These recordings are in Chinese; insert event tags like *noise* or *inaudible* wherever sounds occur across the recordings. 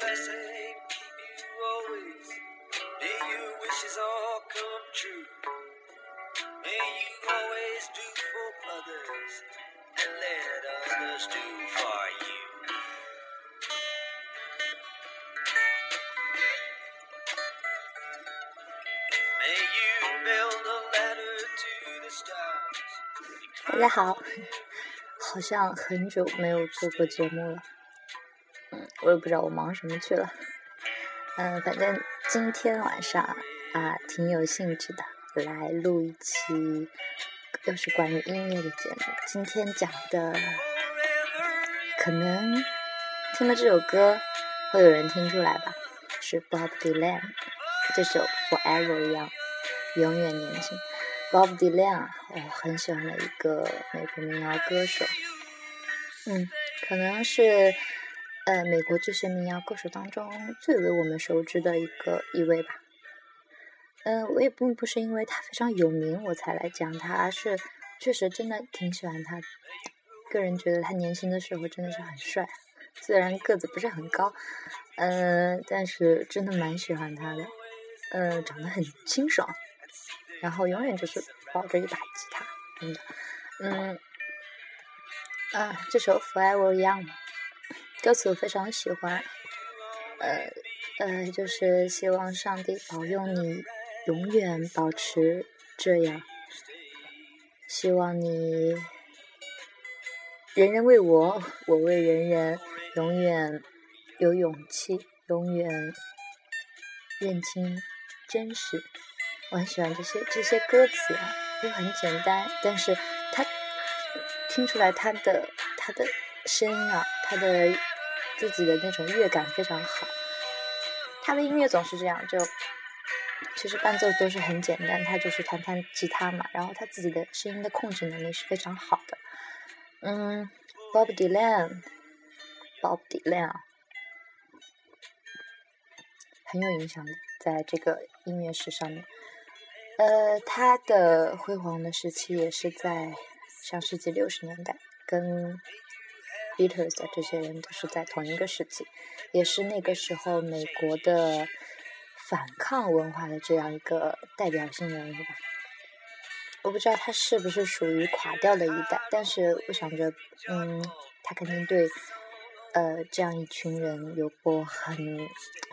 Bless and keep you always. May your wishes all come true. May you always do for others and let others do for you. May you build a ladder to the stars. 大家好，好像很久没有做过节目了，我也不知道我忙什么去了，嗯，反正今天晚上啊，挺有兴致的，来录一期又是关于音乐的节目。今天讲的，可能听了这首歌会有人听出来吧，是 Bob Dylan 这首 Forever Young，永远年轻。Bob Dylan，我很喜欢的一个美国民谣歌手，嗯，可能是呃美国这些民谣歌手当中最为我们熟知的一个一位吧。嗯，我也并不是因为他非常有名我才来讲他，而是确实真的挺喜欢他。个人觉得他年轻的时候真的是很帅，虽然个子不是很高，嗯，但是真的蛮喜欢他的。嗯，长得很清爽，然后永远就是抱着一把吉他，真的，嗯，啊，这首《Forever Young》歌词我非常喜欢，呃呃，就是希望上帝保佑你永远保持这样，希望你人人为我，我为人人，永远有勇气，永远认清。真实，我很喜欢这些这些歌词啊，又很简单，但是他听出来他的他的声音啊，他的自己的那种乐感非常好。他的音乐总是这样，就其实伴奏都是很简单，他就是弹弹吉他嘛，然后他自己的声音的控制能力是非常好的。嗯，Bob Dylan，Bob Dylan，很有影响力。在这个音乐史上面，呃，他的辉煌的时期也是在上世纪六十年代，跟 Beatles 这些人都是在同一个时期，也是那个时候美国的反抗文化的这样一个代表性人物吧。我不知道他是不是属于垮掉的一代，但是我想着，嗯，他肯定对。呃，这样一群人有过很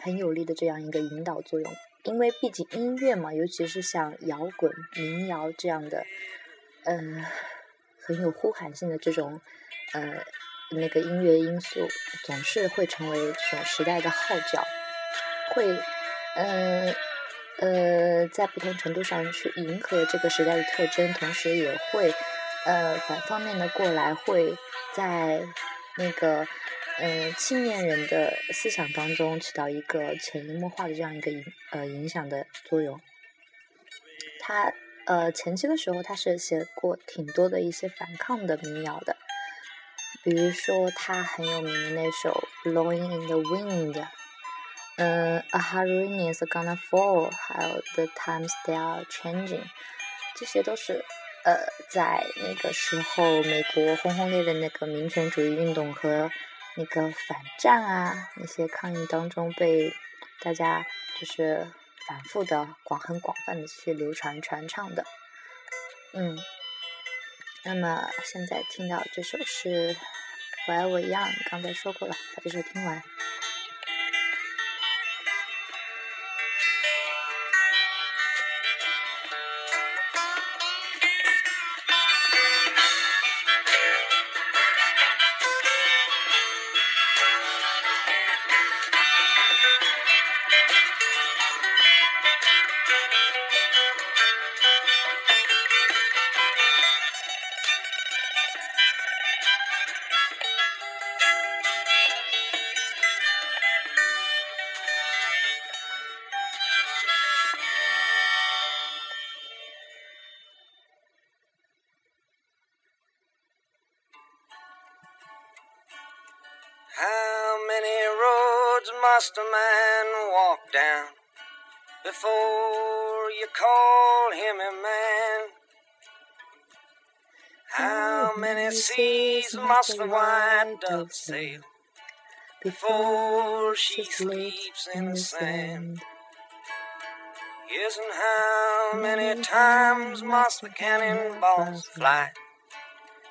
很有力的这样一个引导作用，因为毕竟音乐嘛，尤其是像摇滚、民谣这样的，呃，很有呼喊性的这种，呃，那个音乐因素，总是会成为这种时代的号角，会，呃，呃，在不同程度上去迎合这个时代的特征，同时也会，呃，反方面的过来会在那个。嗯，青年人的思想当中起到一个潜移默化的这样一个影呃影响的作用。他呃前期的时候他是写过挺多的一些反抗的民谣的，比如说他很有名的那首《Blowing in the Wind》，嗯，《A Hurricane is Gonna Fall》，还有《The Times They Are Changing》，这些都是呃在那个时候美国轰轰烈烈那个民权主义运动和那个反战啊，那些抗议当中被大家就是反复的广很广泛的去流传传唱的，嗯，那么现在听到这首是《Forever Young》，刚才说过了，把这首听完。Must a man walk down before you call him a man? How oh, many seas must the white dove sail before she sleeps in the sand. Yes, and how many times must the cannonballs fly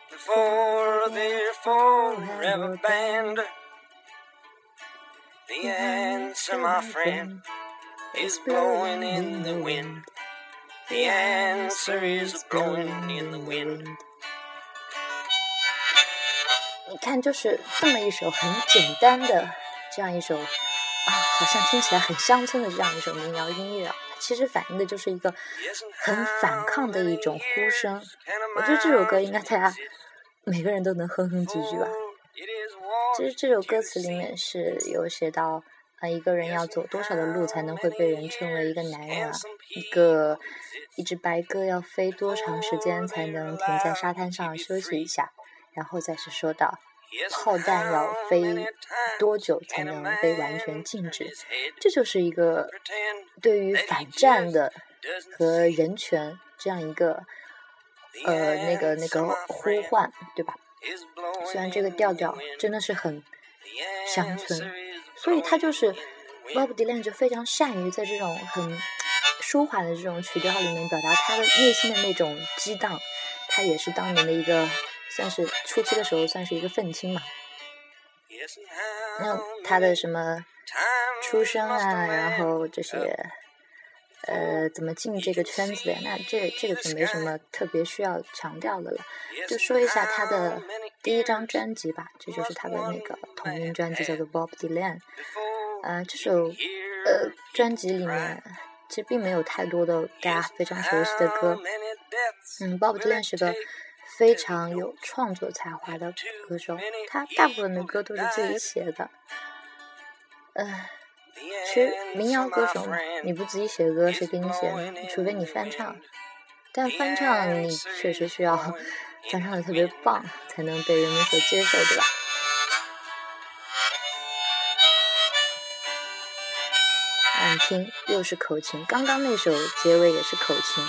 before they're forever banned? The answer, my friend, is blowing in the wind. The answer is blowing in the wind. 你看，就是这么一首很简单的这样一首啊，好像听起来很乡村的这样一首民谣音乐啊，它其实反映的就是一个很反抗的一种呼声。我觉得这首歌应该大家每个人都能哼哼几句吧。其实这首歌词里面是有写到啊，一个人要走多少的路才能会被人称为一个男人啊？一个一只白鸽要飞多长时间才能停在沙滩上休息一下？然后再是说到，炮弹要飞多久才能被完全禁止？这就是一个对于反战的和人权这样一个呃那个那个呼唤，对吧？虽然这个调调真的是很乡村，所以他就是 Bob Dylan 就非常善于在这种很舒缓的这种曲调里面表达他的内心的那种激荡。他也是当年的一个。算是初期的时候，算是一个愤青嘛。那他的什么出生啊，然后这些，呃，怎么进这个圈子的？那这这个就没什么特别需要强调的了。就说一下他的第一张专辑吧，这就是他的那个同名专辑，叫做《Bob Dylan》。呃，这首呃专辑里面其实并没有太多的大家非常熟悉的歌。嗯，Bob Dylan 是个。非常有创作才华的歌手，他大部分的歌都是自己写的。嗯，其实民谣歌手嘛，你不自己写歌，谁给你写？除非你翻唱，但翻唱你确实需要 *laughs* 翻唱的特别棒，才能被人们所接受，对吧？你听，又是口琴，刚刚那首结尾也是口琴。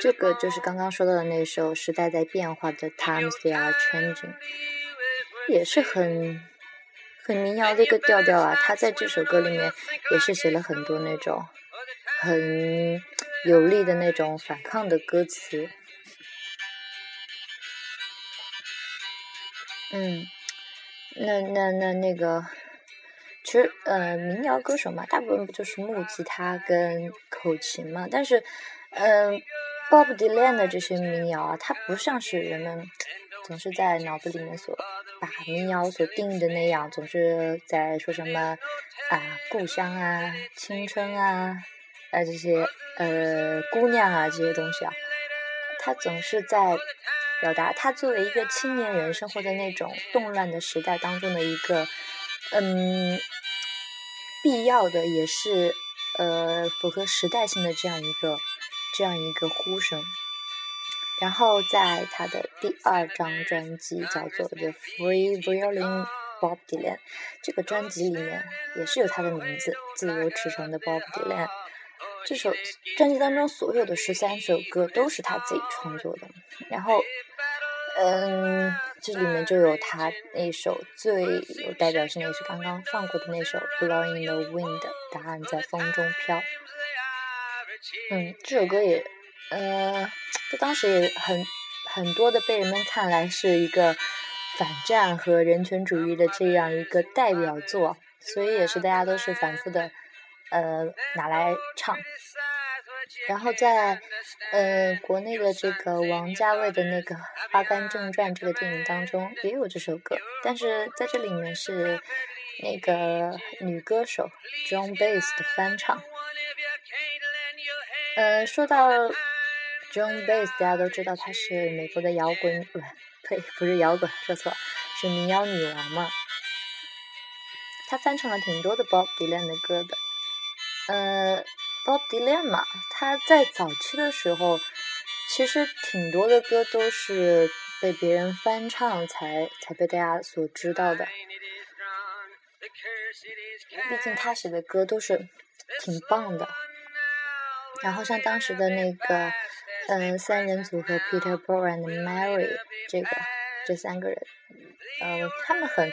这个就是刚刚说到的那首《时代在变化》的《Times They Are Changing》，也是很很民谣的一个调调啊。他在这首歌里面也是写了很多那种很有力的那种反抗的歌词。嗯，那那那那个，其实呃，民谣歌手嘛，大部分不就是木吉他跟口琴嘛？但是，嗯，Bob Dylan 的这些民谣啊，它不像是人们总是在脑子里面所把民谣所定义的那样，总是在说什么啊故乡啊、青春啊、啊这些呃姑娘啊这些东西啊，他总是在。表达他作为一个青年人生活在那种动乱的时代当中的一个，嗯，必要的也是呃符合时代性的这样一个这样一个呼声。然后在他的第二张专辑叫做《The Free Violin Bob Dylan》这个专辑里面也是有他的名字，自由驰骋的 Bob Dylan。这首专辑当中所有的十三首歌都是他自己创作的，然后。嗯，这里面就有他那首最有代表性的，也是刚刚放过的那首《Blowing the Wind》，答案在风中飘。嗯，这首歌也，呃，在当时也很很多的被人们看来是一个反战和人权主义的这样一个代表作，所以也是大家都是反复的呃拿来唱。然后在呃国内的这个王家卫的那个《阿甘正传》这个电影当中也有这首歌，但是在这里面是那个女歌手 John Bass 的翻唱。呃，说到 John Bass，大家都知道她是美国的摇滚，不，*laughs* 呸，不是摇滚，说错，是民谣女王嘛。她翻唱了挺多的 Bob Dylan 的歌的，呃。Bob Dylan 嘛，他在早期的时候，其实挺多的歌都是被别人翻唱才才被大家所知道的。毕竟他写的歌都是挺棒的。然后像当时的那个，嗯，三人组合 Peter Paul and Mary 这个这三个人，嗯，他们很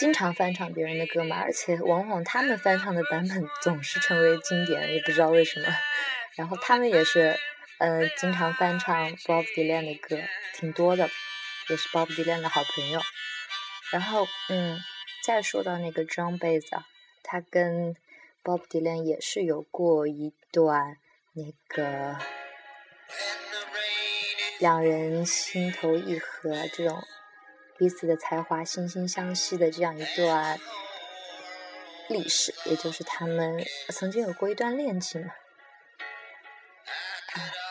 经常翻唱别人的歌嘛，而且往往他们翻唱的版本总是成为经典，也不知道为什么。然后他们也是，呃，经常翻唱 Bob Dylan 的歌，挺多的，也是 Bob Dylan 的好朋友。然后，嗯，再说到那个 John Baez 啊，他跟 Bob Dylan 也是有过一段。那个两人心头意合，这种彼此的才华惺惺相惜的这样一段历史，也就是他们曾经有过一段恋情嘛。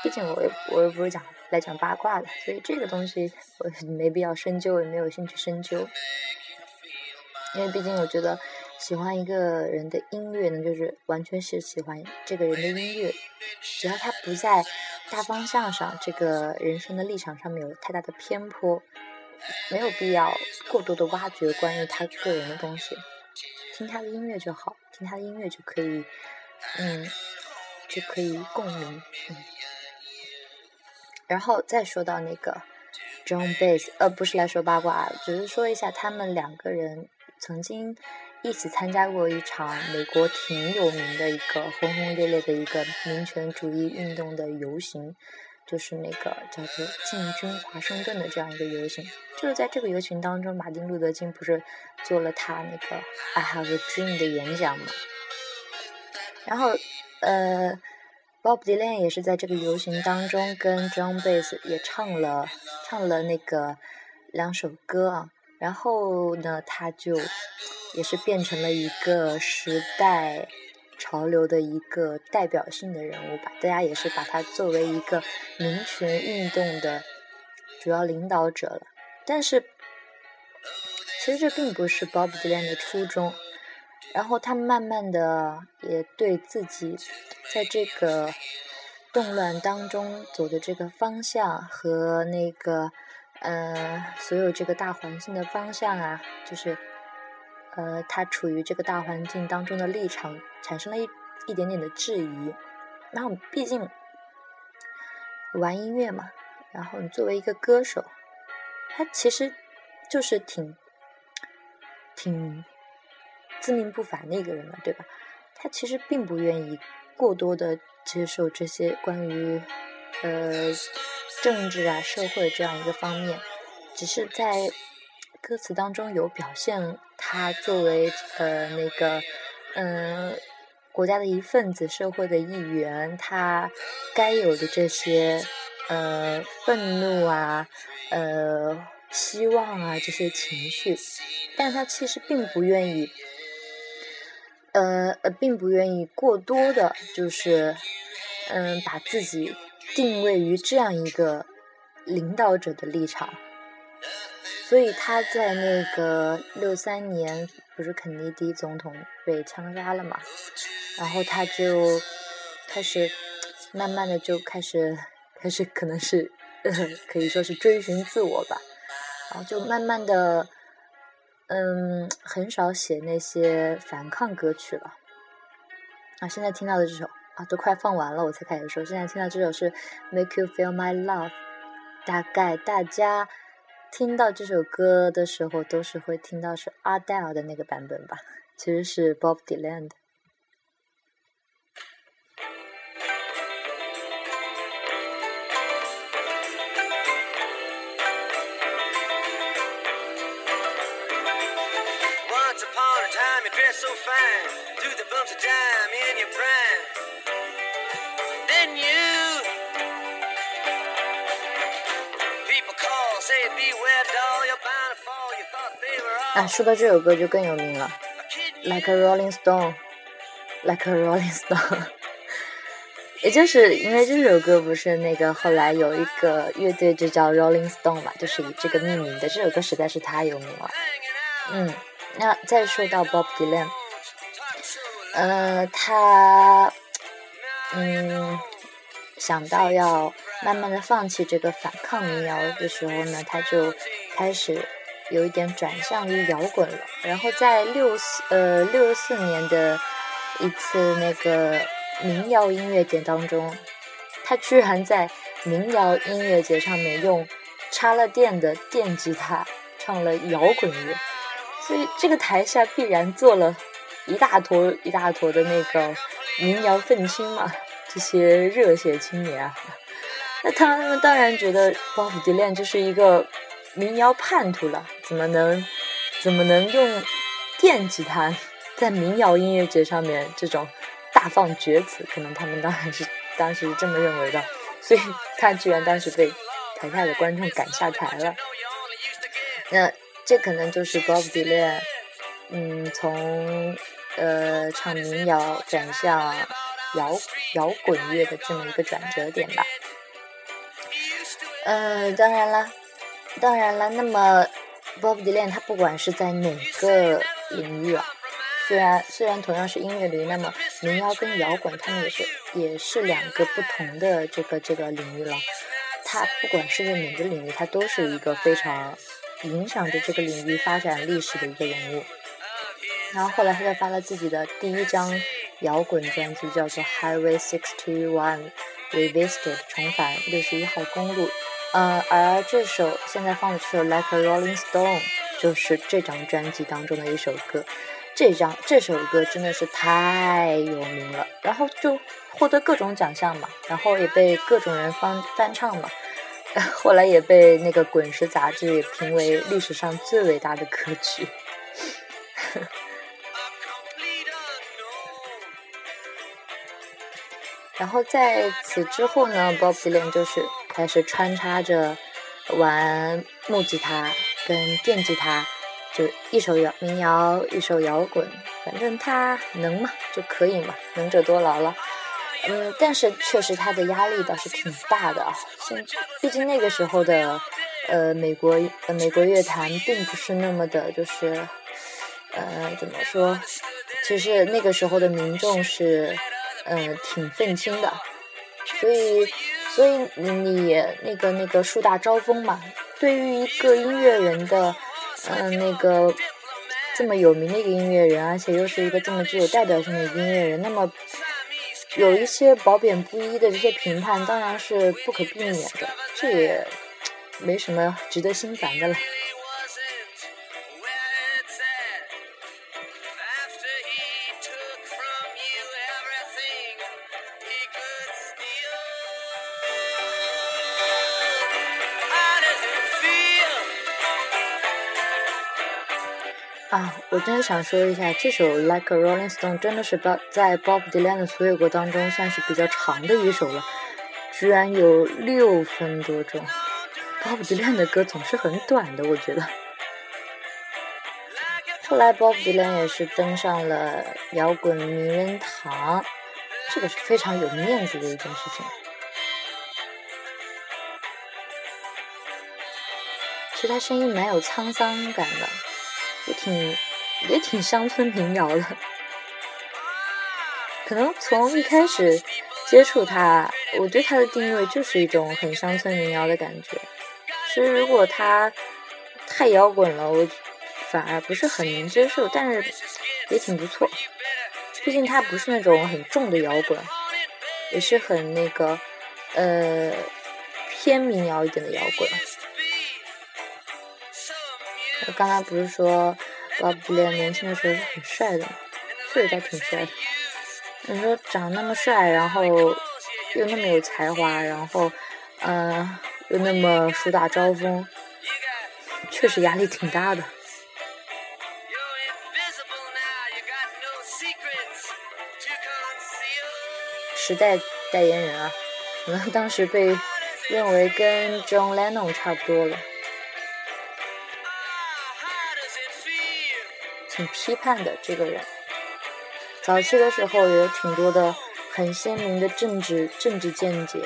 毕竟我我又不是讲来讲八卦的，所以这个东西我没必要深究，也没有兴趣深究。因为毕竟我觉得。喜欢一个人的音乐呢，就是完全是喜欢这个人的音乐，只要他不在大方向上，这个人生的立场上面有太大的偏颇，没有必要过多的挖掘关于他个人的东西，听他的音乐就好，听他的音乐就可以，嗯，就可以共鸣，嗯。然后再说到那个 John Bass，呃，不是来说八卦，只是说一下他们两个人曾经。一起参加过一场美国挺有名的一个轰轰烈烈的一个民权主义运动的游行，就是那个叫做“进军华盛顿”的这样一个游行。就是在这个游行当中，马丁·路德·金不是做了他那个 “I Have a Dream” 的演讲嘛？然后，呃，Bob Dylan 也是在这个游行当中跟 John Bass 也唱了唱了那个两首歌啊。然后呢，他就。也是变成了一个时代潮流的一个代表性的人物吧，大家也是把他作为一个民权运动的主要领导者了。但是，其实这并不是 Bob Dylan 的初衷。然后他慢慢的也对自己在这个动乱当中走的这个方向和那个呃所有这个大环境的方向啊，就是。呃，他处于这个大环境当中的立场产生了一一点点的质疑。然后，毕竟玩音乐嘛，然后你作为一个歌手，他其实就是挺挺自命不凡的一个人了，对吧？他其实并不愿意过多的接受这些关于呃政治啊、社会这样一个方面，只是在。歌词当中有表现他作为呃那个嗯国家的一份子，社会的一员，他该有的这些呃愤怒啊呃希望啊这些情绪，但他其实并不愿意呃呃并不愿意过多的，就是嗯把自己定位于这样一个领导者的立场。所以他在那个六三年，不是肯尼迪总统被枪杀了嘛？然后他就开始慢慢的就开始开始可能是 *laughs* 可以说是追寻自我吧，然后就慢慢的嗯很少写那些反抗歌曲了。啊，现在听到的这首啊都快放完了，我才开始说。现在听到这首是《Make You Feel My Love》，大概大家。听到这首歌的时候，都是会听到是 Adele 的那个版本吧？其实是 Bob Dylan 的。说到这首歌就更有名了，Like a Rolling Stone，Like *laughs* a Rolling Stone，*laughs* 也就是因为这首歌不是那个后来有一个乐队就叫 Rolling Stone 嘛，就是以这个命名的。这首歌实在是太有名了。嗯，那再说到 Bob Dylan，呃，他嗯想到要慢慢的放弃这个反抗民谣的时候呢，他就开始有一点转向于摇滚了。然后在六四呃六四年的一次那个民谣音乐节当中，他居然在民谣音乐节上面用插了电的电吉他唱了摇滚乐，所以这个台下必然坐了一大坨一大坨的那个民谣愤青嘛，这些热血青年啊。那他们当然觉得鲍勃迪伦就是一个民谣叛徒了，怎么能怎么能用电吉他在民谣音乐节上面这种大放厥词？可能他们当然是当时是这么认为的，所以他居然当时被台下的观众赶下台了。那这可能就是 Bob Dylan，，嗯，从呃唱民谣转向摇摇滚乐的这么一个转折点吧。嗯，当然了，当然了。那么，Bob Dylan 他不管是在哪个领域啊，虽然虽然同样是音乐里，那么民谣跟摇滚他们也是也是两个不同的这个这个领域了。他不管是在哪个领域，他都是一个非常影响着这个领域发展历史的一个人物。然后后来他就发了自己的第一张摇滚专辑，叫做《Highway Sixty One Revisited》重返六十一号公路。呃，而这首现在放的这首《Like a Rolling Stone》就是这张专辑当中的一首歌。这张这首歌真的是太有名了，然后就获得各种奖项嘛，然后也被各种人翻翻唱嘛，*laughs* 后来也被那个《滚石》杂志评为历史上最伟大的歌曲。*laughs* 然后在此之后呢，Bob Dylan 就是开始穿插着玩木吉他跟电吉他，就一首摇民谣，一首摇滚，反正他能嘛就可以嘛，能者多劳了。嗯，但是确实他的压力倒是挺大的啊。现毕竟那个时候的呃美国呃美国乐坛并不是那么的，就是呃怎么说？其实那个时候的民众是。嗯，挺愤青的，所以，所以你那个那个树大招风嘛。对于一个音乐人的，嗯，那个这么有名的一个音乐人，而且又是一个这么具有代表性的音乐人，那么有一些褒贬不一的这些评判，当然是不可避免的，这也没什么值得心烦的了。我真的想说一下，这首《Like a Rolling Stone》真的是在 Bob Dylan 的所有歌当中算是比较长的一首了，居然有六分多钟。Bob Dylan 的歌总是很短的，我觉得。后来 Bob Dylan 也是登上了摇滚名人堂，这个是非常有面子的一件事情。其实他声音蛮有沧桑感的。也挺也挺乡村民谣的，可能从一开始接触他，我对他的定位就是一种很乡村民谣的感觉。其实如果他太摇滚了，我反而不是很能接受，但是也挺不错。毕竟他不是那种很重的摇滚，也是很那个呃偏民谣一点的摇滚。我刚刚不是说，Bob Dylan 年轻的时候是很帅的？确实他挺帅的。你说长那么帅，然后又那么有才华，然后，嗯，又那么树大招风，确实压力挺大的。时代代言人啊，可能当时被认为跟 John Lennon 差不多了。挺批判的这个人，早期的时候也有挺多的很鲜明的政治政治见解。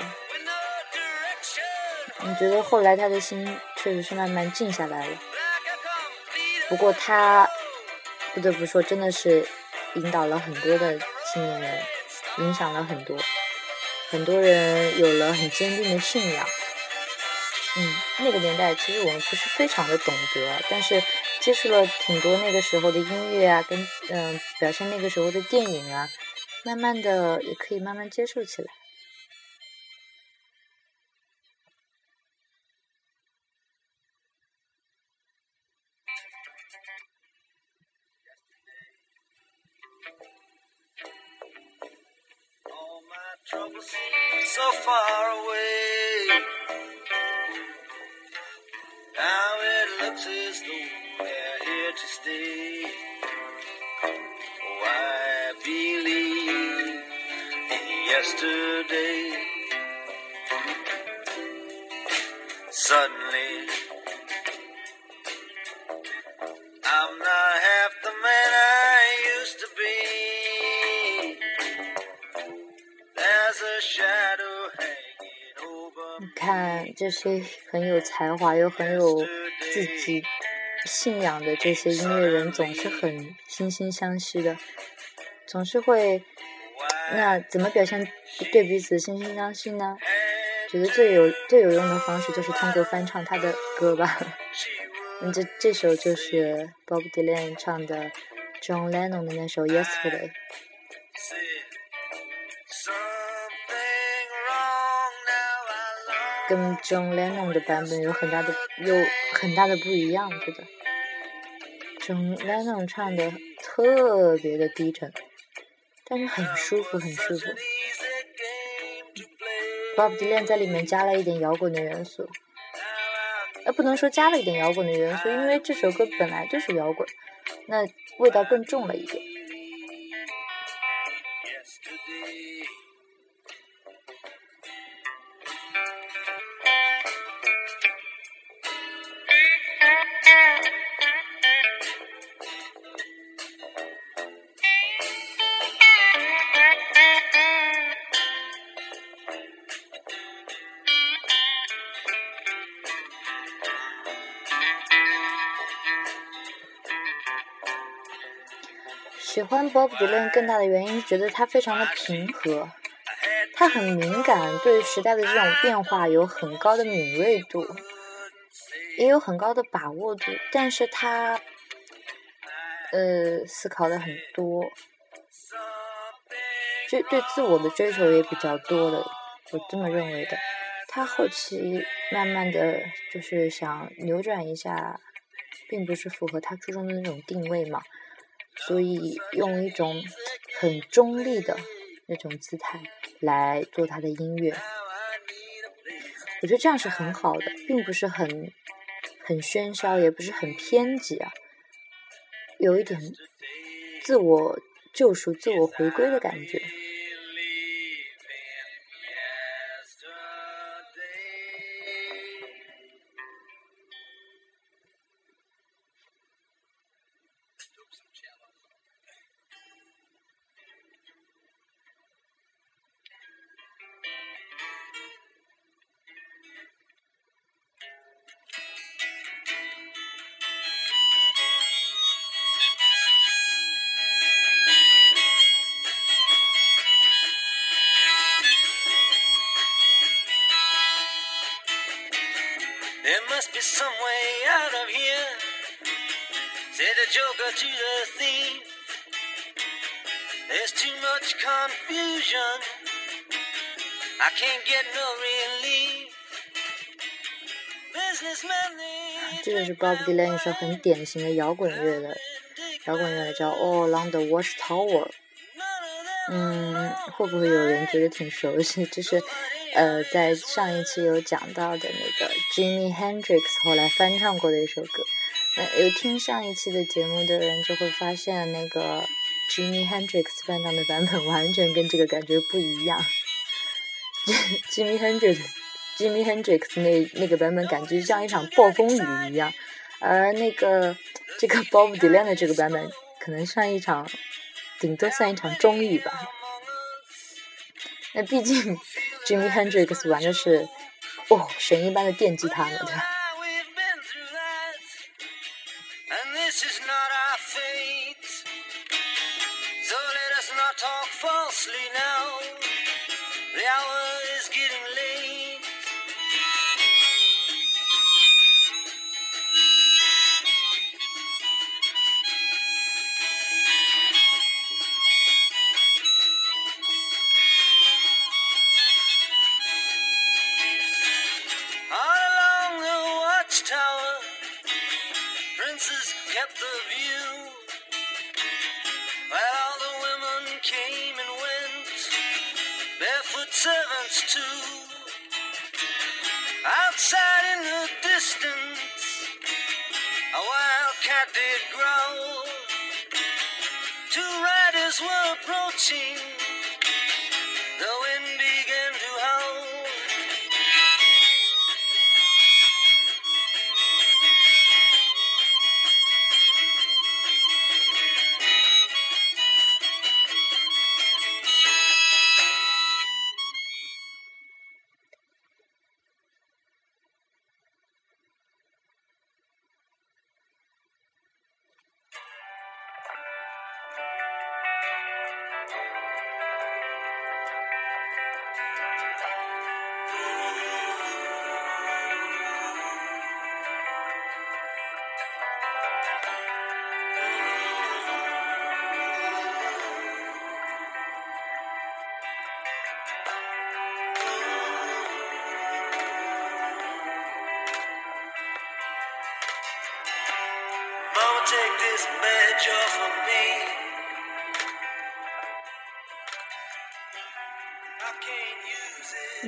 我觉得后来他的心确实是慢慢静下来了。不过他不得不说，真的是引导了很多的青年人，影响了很多很多人有了很坚定的信仰。嗯，那个年代其实我们不是非常的懂得，但是接触了挺多那个时候的音乐啊，跟嗯表现那个时候的电影啊，慢慢的也可以慢慢接受起来。Yesterday. Suddenly, I'm not half the man I used to be. There's a shadow hanging over 你看这些很有才华又很有自己信仰的这些音乐人，总是很惺惺相惜的，总是会。那怎么表现对彼此惺惺相惜呢？觉得最有最有用的方式就是通过翻唱他的歌吧。*laughs* 这这首就是 Bob Dylan 唱的 John Lennon 的那首 Yesterday。跟 John Lennon 的版本有很大的有很大的不一样，觉得 John Lennon 唱的特别的低沉。但是很舒服，很舒服。Bob Dylan 在里面加了一点摇滚的元素，呃，不能说加了一点摇滚的元素，因为这首歌本来就是摇滚，那味道更重了一点。喜欢 Bob Dylan 更大的原因觉得他非常的平和，他很敏感，对时代的这种变化有很高的敏锐度，也有很高的把握度，但是他呃思考的很多，就对自我的追求也比较多的，我这么认为的。他后期慢慢的就是想扭转一下，并不是符合他初衷的那种定位嘛，所以用一种很中立的那种姿态来做他的音乐。我觉得这样是很好的，并不是很很喧嚣，也不是很偏激啊，有一点自我救赎、自我回归的感觉。There must be some way out of here. Said the joker to the thief. There's too much confusion. I can't get no relief. Businessmen, they 这就是 Bob Dylan 一首很典型的摇滚乐的摇滚乐叫《All Along the Watchtower》。嗯，会不会有人觉得挺熟悉？这是 呃，在上一期有讲到的那个 Jimi Hendrix 后来翻唱过的一首歌。那有听上一期的节目的人就会发现，那个 Jimi Hendrix 翻唱的版本完全跟这个感觉不一样。*laughs* Jimi Hendrix *laughs* Jimi Hendrix 那那个版本感觉像一场暴风雨一样，而那个这个 Bob Dylan 的这个版本可能像一场，顶多算一场中雨吧。那毕竟，Jimmy Hendrix 玩的是哦神一般的电吉他嘛，对吧？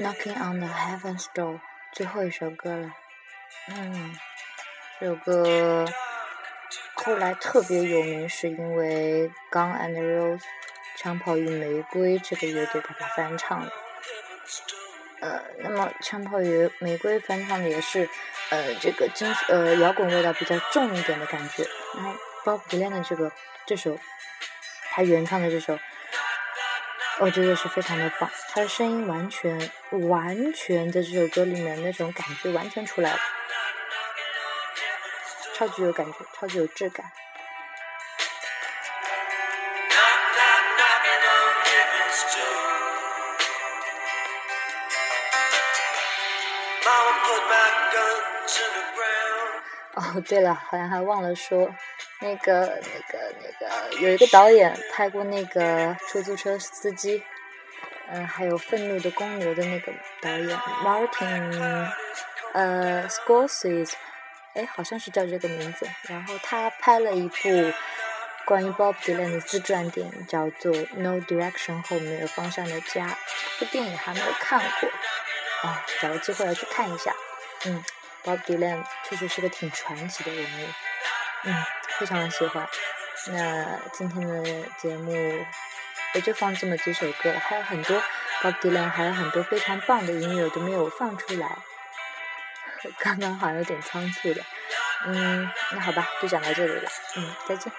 Knocking on the Heaven's Door，最后一首歌了。嗯，这首歌后来特别有名，是因为 Gun and Rose 枪炮与玫瑰这个乐队把它翻唱的。Heaven's door. 呃，那么枪炮与玫瑰翻唱的也是，呃，这个金属呃摇滚味道比较重一点的感觉。然后 Bob Dylan 的这个这首，他原唱的这首，我觉得是非常的棒他的声音完全完全在这首歌里面那种感觉完全出来了超级有感觉超级有质感。哦对了好像还忘了说那个、那个、那个，有一个导演拍过那个出租车司机，嗯、还有愤怒的公牛的那个导演 Martin，呃，Scorsese，哎，好像是叫这个名字。然后他拍了一部关于 Bob Dylan 的自传电影，叫做《No Direction》后没有方向的家。这部电影还没有看过，啊、找个机会要去看一下。嗯。Bob Dylan 确实是个挺传奇的人物，嗯，非常的喜欢。那今天的节目也就放这么几首歌，还有很多 Bob Dylan，还有很多非常棒的音乐都没有放出来。*laughs* 刚刚好像有点仓促的，嗯，那好吧，就讲到这里了，嗯，再见。